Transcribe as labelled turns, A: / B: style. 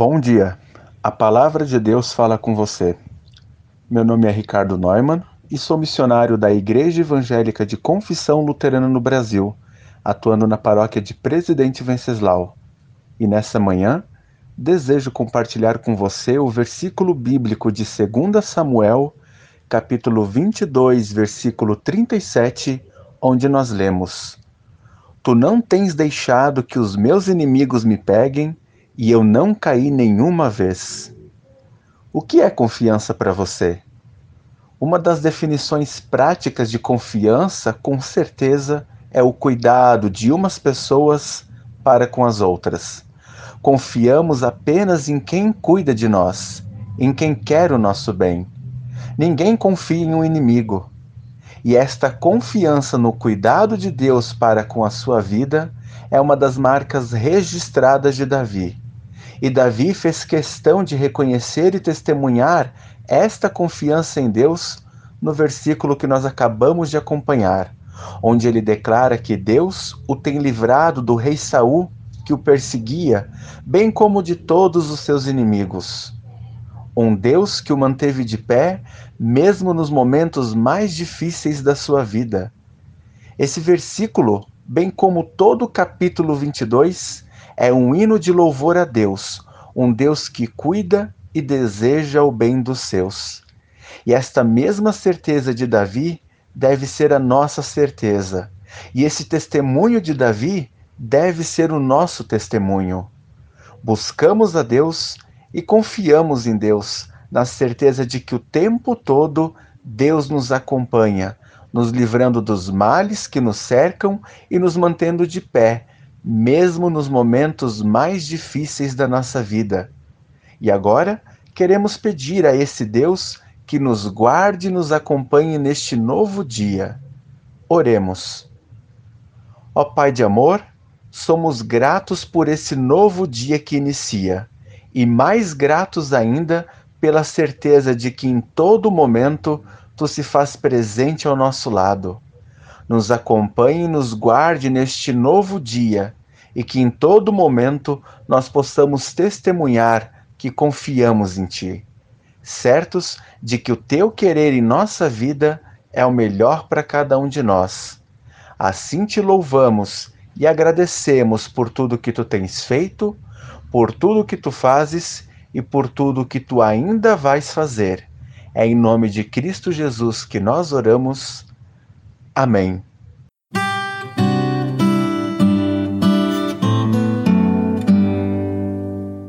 A: Bom dia. A palavra de Deus fala com você. Meu nome é Ricardo Neumann e sou missionário da Igreja Evangélica de Confissão Luterana no Brasil, atuando na paróquia de Presidente Venceslau. E nessa manhã, desejo compartilhar com você o versículo bíblico de 2 Samuel, capítulo 22, versículo 37, onde nós lemos: Tu não tens deixado que os meus inimigos me peguem e eu não caí nenhuma vez. O que é confiança para você? Uma das definições práticas de confiança, com certeza, é o cuidado de umas pessoas para com as outras. Confiamos apenas em quem cuida de nós, em quem quer o nosso bem. Ninguém confia em um inimigo. E esta confiança no cuidado de Deus para com a sua vida é uma das marcas registradas de Davi. E Davi fez questão de reconhecer e testemunhar esta confiança em Deus no versículo que nós acabamos de acompanhar, onde ele declara que Deus o tem livrado do rei Saul que o perseguia, bem como de todos os seus inimigos. Um Deus que o manteve de pé, mesmo nos momentos mais difíceis da sua vida. Esse versículo, bem como todo o capítulo 22, é um hino de louvor a Deus, um Deus que cuida e deseja o bem dos seus. E esta mesma certeza de Davi deve ser a nossa certeza. E esse testemunho de Davi deve ser o nosso testemunho. Buscamos a Deus e confiamos em Deus, na certeza de que o tempo todo Deus nos acompanha, nos livrando dos males que nos cercam e nos mantendo de pé mesmo nos momentos mais difíceis da nossa vida. E agora queremos pedir a esse Deus que nos guarde e nos acompanhe neste novo dia. Oremos. Ó Pai de amor, somos gratos por esse novo dia que inicia, e mais gratos ainda pela certeza de que em todo momento tu se faz presente ao nosso lado nos acompanhe e nos guarde neste novo dia e que em todo momento nós possamos testemunhar que confiamos em Ti, certos de que o Teu querer em nossa vida é o melhor para cada um de nós. Assim te louvamos e agradecemos por tudo que Tu tens feito, por tudo que Tu fazes e por tudo que Tu ainda vais fazer. É em nome de Cristo Jesus que nós oramos. Amém.